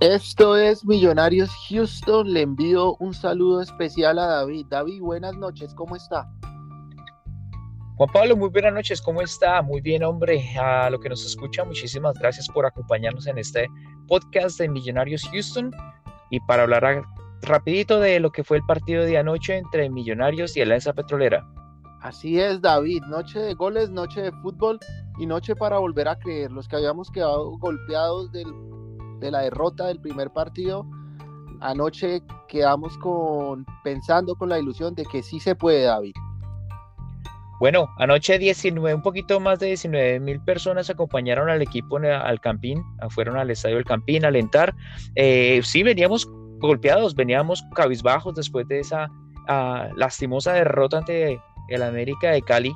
Esto es Millonarios Houston. Le envío un saludo especial a David. David, buenas noches, ¿cómo está? Juan Pablo, muy buenas noches, ¿cómo está? Muy bien, hombre. A lo que nos escucha, muchísimas gracias por acompañarnos en este podcast de Millonarios Houston. Y para hablar rapidito de lo que fue el partido de anoche entre Millonarios y Alianza Petrolera. Así es, David. Noche de goles, noche de fútbol y noche para volver a creer. Los que habíamos quedado golpeados del de la derrota del primer partido, anoche quedamos con pensando con la ilusión de que sí se puede, David. Bueno, anoche 19, un poquito más de 19 mil personas acompañaron al equipo al Campín, fueron al estadio del Campín a alentar. Eh, sí, veníamos golpeados, veníamos cabizbajos después de esa ah, lastimosa derrota ante el América de Cali,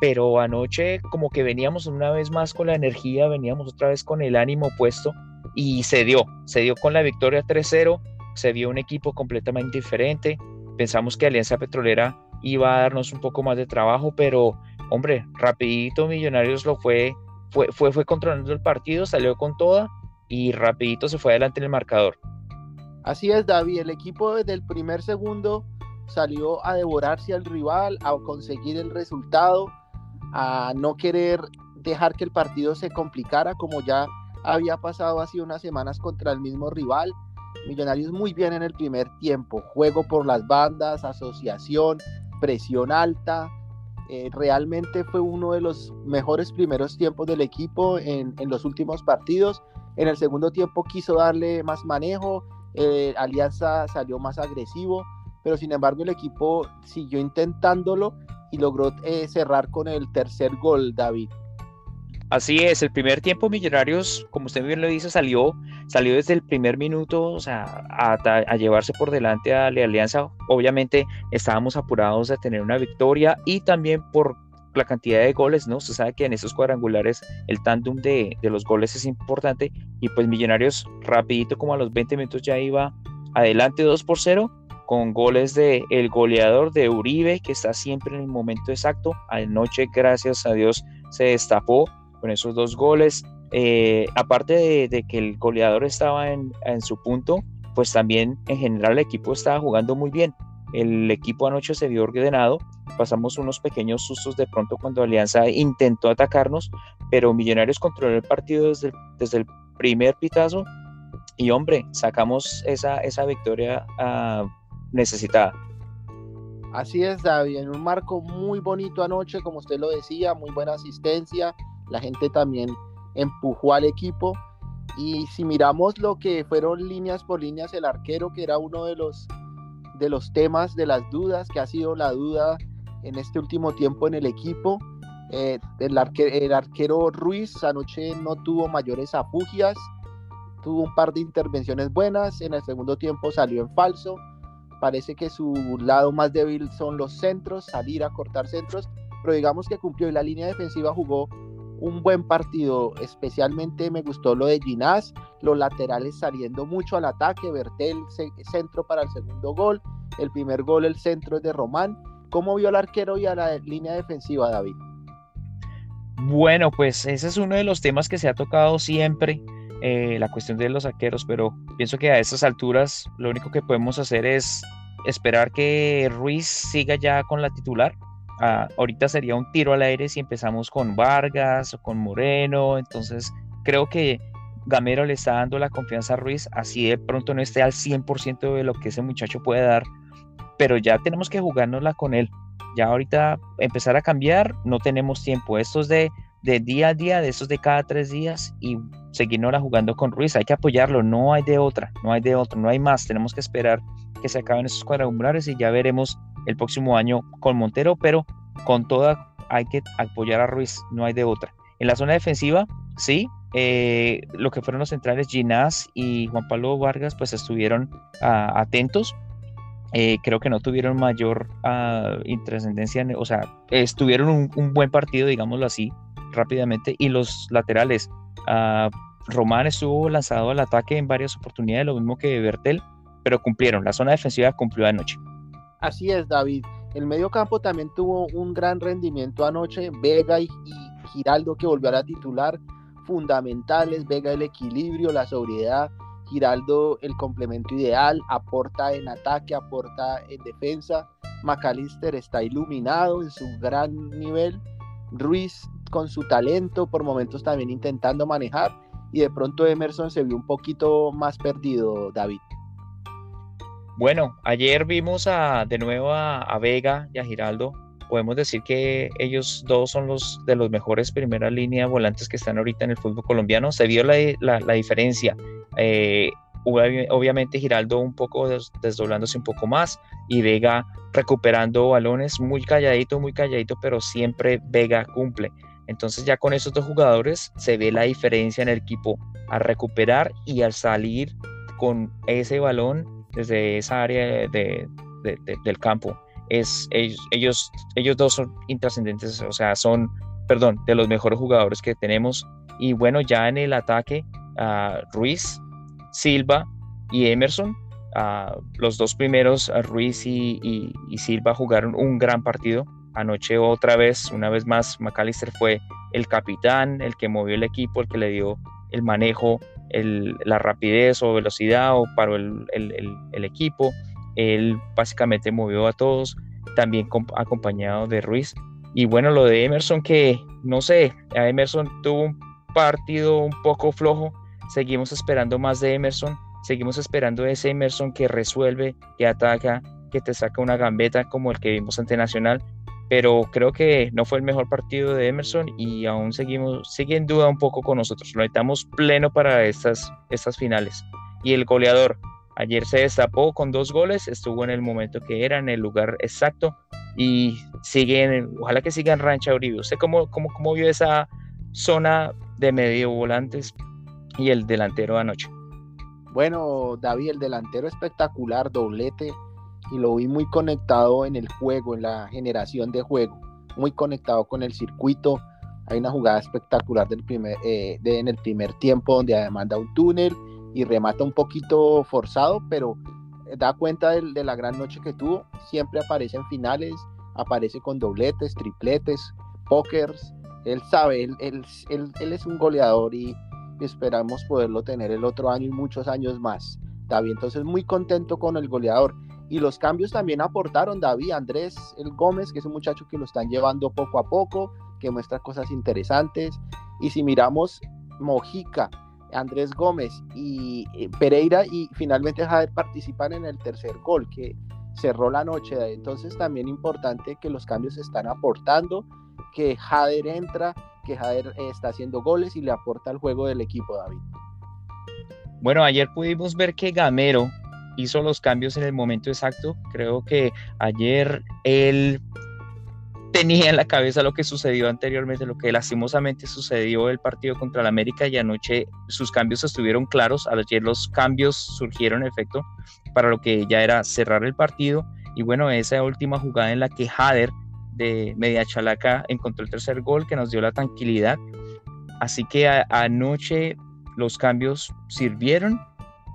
pero anoche como que veníamos una vez más con la energía, veníamos otra vez con el ánimo puesto y se dio, se dio con la victoria 3-0, se vio un equipo completamente diferente, pensamos que Alianza Petrolera iba a darnos un poco más de trabajo, pero hombre, rapidito Millonarios lo fue, fue, fue, fue controlando el partido, salió con toda y rapidito se fue adelante en el marcador. Así es, David, el equipo desde el primer segundo salió a devorarse al rival, a conseguir el resultado, a no querer dejar que el partido se complicara como ya había pasado hace unas semanas contra el mismo rival. Millonarios muy bien en el primer tiempo, juego por las bandas, asociación, presión alta. Eh, realmente fue uno de los mejores primeros tiempos del equipo en, los últimos partidos. En el segundo tiempo quiso darle más manejo, eh, Alianza salió más agresivo, pero sin embargo el equipo siguió intentándolo y logró eh, cerrar con el tercer gol, David. Así es, el primer tiempo Millonarios, como usted bien lo dice, salió, salió desde el primer minuto o sea, a, llevarse por delante a la Alianza. Obviamente estábamos apurados de tener una victoria y también por la cantidad de goles, ¿no? Usted sabe que en esos cuadrangulares el tándum de, de, los goles es importante y pues Millonarios rapidito como a los 20 minutos ya iba adelante 2 por 0 con goles de el goleador de Uribe que está siempre en el momento exacto. Anoche, gracias a Dios, se destapó con esos dos goles. Eh, aparte de, que el goleador estaba en, su punto, pues también en general el equipo estaba jugando muy bien. El equipo anoche se vio ordenado, pasamos unos pequeños sustos de pronto cuando Alianza intentó atacarnos, pero Millonarios controló el partido desde, desde el primer pitazo y hombre, sacamos esa, esa victoria ah, necesitada. Así es, David, en un marco muy bonito anoche, como usted lo decía, muy buena asistencia, la gente también empujó al equipo. Y si miramos lo que fueron líneas por líneas, el arquero, que era uno de los, de los temas, de las dudas, que ha sido la duda en este último tiempo en el equipo. Eh, el, el arquero Ruiz anoche no tuvo mayores afugias, tuvo un par de intervenciones buenas, en el segundo tiempo salió en falso. Parece que su lado más débil son los centros, salir a cortar centros, pero digamos que cumplió y la línea defensiva jugó un buen partido, especialmente me gustó lo de Ginás, los laterales saliendo mucho al ataque, Bertel centro para el segundo gol, el primer gol el centro es de Román. ¿Cómo vio al arquero y a la línea defensiva, David? Bueno, pues ese es uno de los temas que se ha tocado siempre, eh, la cuestión de los arqueros, pero pienso que a estas alturas lo único que podemos hacer es esperar que Ruiz siga ya con la titular, Ah, ahorita sería un tiro al aire si empezamos con Vargas o con Moreno, entonces creo que Gamero le está dando la confianza a Ruiz, así de pronto no esté al 100% de lo que ese muchacho puede dar, pero ya tenemos que jugárnosla con él. Ya ahorita empezar a cambiar, no tenemos tiempo. Estos de, de día a día, de esos de cada tres días y seguirnos jugando con Ruiz. Hay que apoyarlo, no hay de otra, no hay de otra, no hay más. Tenemos que esperar que se acaben esos cuadrangulares y ya veremos el próximo año con Montero, pero con toda hay que apoyar a Ruiz, no hay de otra. En la zona defensiva, sí, eh, lo que fueron los centrales Ginás y Juan Pablo Vargas, pues estuvieron ah, atentos. Eh, creo que no tuvieron mayor uh, intrascendencia, o sea, estuvieron un, buen partido, digámoslo así, rápidamente. Y los laterales, uh, Román estuvo lanzado al ataque en varias oportunidades, lo mismo que Bertel, pero cumplieron. La zona defensiva cumplió anoche. Así es, David. El medio campo también tuvo un gran rendimiento anoche. Vega y, Giraldo que volvió a la titular, fundamentales. Vega el equilibrio, la sobriedad Giraldo el complemento ideal, aporta en ataque, aporta en defensa. McAllister está iluminado en su gran nivel. Ruiz con su talento, por momentos también intentando manejar. Y de pronto Emerson se vio un poquito más perdido, David. Bueno, ayer vimos a, de nuevo a, Vega y a Giraldo. Podemos decir que ellos dos son los de los mejores primera línea volantes que están ahorita en el fútbol colombiano. Se vio la, la, diferencia. Eh, obviamente Giraldo un poco desdoblándose un poco más y Vega recuperando balones muy calladito, muy calladito, pero siempre Vega cumple. Entonces ya con esos dos jugadores se ve la diferencia en el equipo a recuperar y al salir con ese balón desde esa área de, del campo. Es, ellos, ellos, dos son intrascendentes, o sea, son, perdón, de los mejores jugadores que tenemos. Y bueno, ya en el ataque, Ruiz, Silva y Emerson, los dos primeros, Ruiz y, y, Silva, jugaron un gran partido. Anoche otra vez, una vez más, McAllister fue el capitán, el que movió el equipo, el que le dio el manejo la rapidez o velocidad o paró el, equipo. Él básicamente movió a todos, también acompañado de Ruiz. Y bueno, lo de Emerson, que no sé, Emerson tuvo un partido un poco flojo. Seguimos esperando más de Emerson. Seguimos esperando ese Emerson que resuelve, que ataca, que te saca una gambeta como el que vimos ante Nacional pero creo que no fue el mejor partido de Emerson y aún seguimos, sigue en duda un poco con nosotros. Lo necesitamos pleno para estas, estas finales. Y el goleador, ayer se destapó con dos goles, estuvo en el momento que era, en el lugar exacto y sigue, ojalá que siga en Rancha Uribe. ¿Usted cómo, cómo, cómo vio esa zona de medio volantes y el delantero anoche? Bueno, David, el delantero espectacular, doblete y lo vi muy conectado en el juego, en la generación de juego, muy conectado con el circuito. Hay una jugada espectacular del primer, eh, en el primer tiempo donde además da un túnel y remata un poquito forzado, pero da cuenta de, la gran noche que tuvo. Siempre aparece en finales, aparece con dobletes, tripletes, pokers. Él sabe, él, él, él, es un goleador y esperamos poderlo tener el otro año y muchos años más. David, entonces muy contento con el goleador. Y los cambios también aportaron David, Andrés, el Gómez, que es un muchacho que lo están llevando poco a poco, que muestra cosas interesantes. Y si miramos Mojica, Andrés Gómez y eh, Pereira y finalmente Jader participan en el tercer gol que cerró la noche. Entonces también importante que los cambios están aportando, que Jader entra, que Jader eh, está haciendo goles y le aporta al juego del equipo, David. Bueno, ayer pudimos ver que Gamero hizo los cambios en el momento exacto. Creo que ayer él tenía en la cabeza lo que sucedió anteriormente, lo que lastimosamente sucedió el partido contra el América y anoche sus cambios estuvieron claros. Ayer los cambios surgieron en efecto para lo que ya era cerrar el partido. Y bueno, esa última jugada en la que Jader de media chalaca encontró el tercer gol que nos dio la tranquilidad. Así que anoche los cambios sirvieron.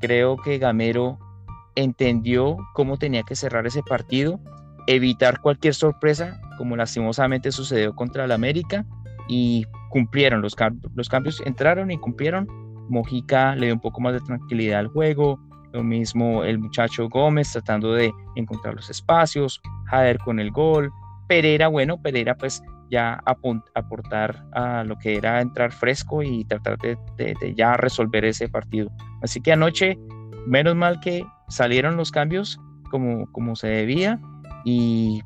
Creo que Gamero entendió cómo tenía que cerrar ese partido, evitar cualquier sorpresa, como lastimosamente sucedió contra el América, y cumplieron los, los cambios, entraron y cumplieron. Mojica le dio un poco más de tranquilidad al juego, lo mismo el muchacho Gómez tratando de encontrar los espacios, Jader con el gol, Pereira, bueno, Pereira pues ya aportar a lo que era entrar fresco y tratar de, de ya resolver ese partido. Así que anoche, menos mal que salieron los cambios como, como se debía y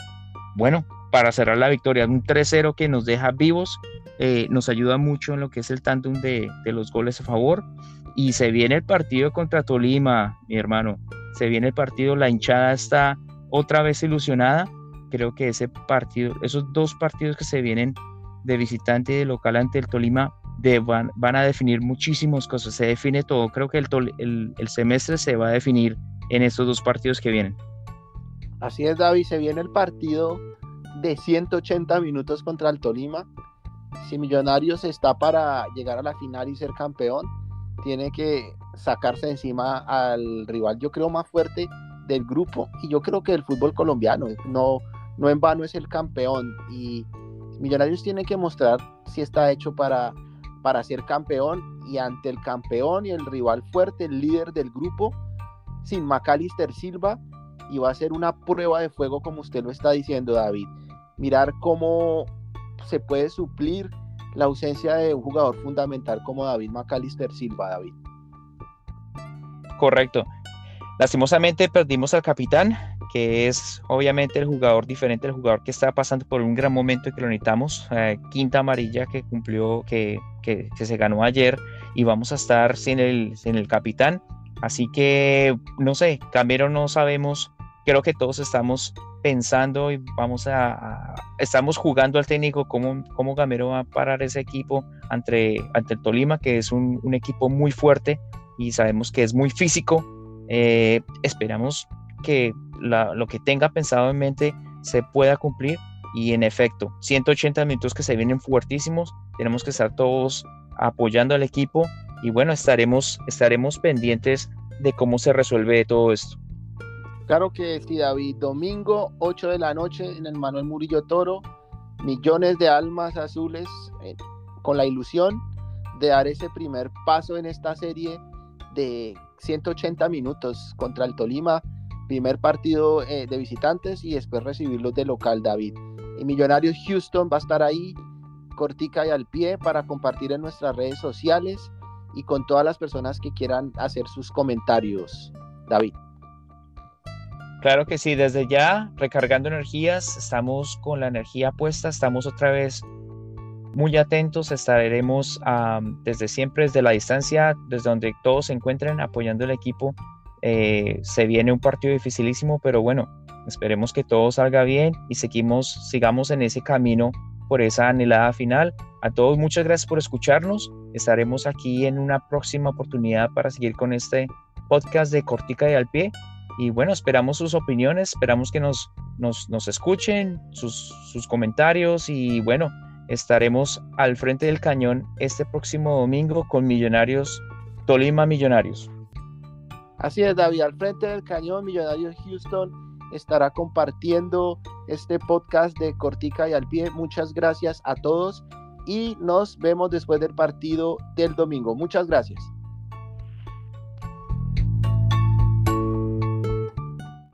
bueno, para cerrar la victoria, un 3-0 que nos deja vivos, eh, nos ayuda mucho en lo que es el tándem de, de, los goles a favor y se viene el partido contra Tolima, mi hermano, se viene el partido, la hinchada está otra vez ilusionada, creo que ese partido, esos dos partidos que se vienen de visitante y de local ante el Tolima van, a definir muchísimas cosas, se define todo, creo que el, el, el semestre se va a definir en estos dos partidos que vienen. Así es, David, se viene el partido de 180 minutos contra el Tolima. Si Millonarios está para llegar a la final y ser campeón, tiene que sacarse encima al rival, yo creo, más fuerte del grupo. Y yo creo que el fútbol colombiano no, no en vano es el campeón. Y Millonarios tiene que mostrar si está hecho para, para ser campeón y ante el campeón y el rival fuerte, el líder del grupo, sin Macalister Silva, y va a ser una prueba de fuego como usted lo está diciendo, David. Mirar cómo se puede suplir la ausencia de un jugador fundamental como David Macalister Silva, David. Correcto. Lastimosamente perdimos al capitán, que es obviamente el jugador diferente, el jugador que está pasando por un gran momento y que lo necesitamos. Eh, quinta amarilla que cumplió, que, que, se ganó ayer y vamos a estar sin el, sin el capitán. Así que, no sé, Camero no sabemos. Creo que todos estamos pensando y vamos a, estamos jugando al técnico cómo, cómo Gamero va a parar ese equipo ante, ante el Tolima, que es un, equipo muy fuerte y sabemos que es muy físico. Eh, esperamos que lo que tenga pensado en mente se pueda cumplir y en efecto, 180 minutos que se vienen fuertísimos, tenemos que estar todos apoyando al equipo y bueno, estaremos, estaremos pendientes de cómo se resuelve todo esto. Claro que sí, David. Domingo, 8 de la noche en el Manuel Murillo Toro, millones de almas azules eh, con la ilusión de dar ese primer paso en esta serie de 180 minutos contra el Tolima primer partido eh, de visitantes y después recibirlos de local, David. Y Millonarios Houston va a estar ahí, cortica y al pie, para compartir en nuestras redes sociales y con todas las personas que quieran hacer sus comentarios, David. Claro que sí, desde ya recargando energías, estamos con la energía puesta, estamos otra vez muy atentos, estaremos desde siempre, desde la distancia, desde donde todos se encuentren apoyando el equipo eh, se viene un partido dificilísimo, pero bueno, esperemos que todo salga bien y seguimos, sigamos en ese camino por esa anhelada final. A todos muchas gracias por escucharnos. Estaremos aquí en una próxima oportunidad para seguir con este podcast de Cortica y al pie. Y bueno, esperamos sus opiniones, esperamos que nos, nos, nos escuchen, sus, sus comentarios y bueno, estaremos al frente del cañón este próximo domingo con Millonarios, Tolima Millonarios. Así es, David, al frente del cañón, Millonarios Houston estará compartiendo este podcast de Cortica y al pie. Muchas gracias a todos y nos vemos después del partido del domingo. Muchas gracias.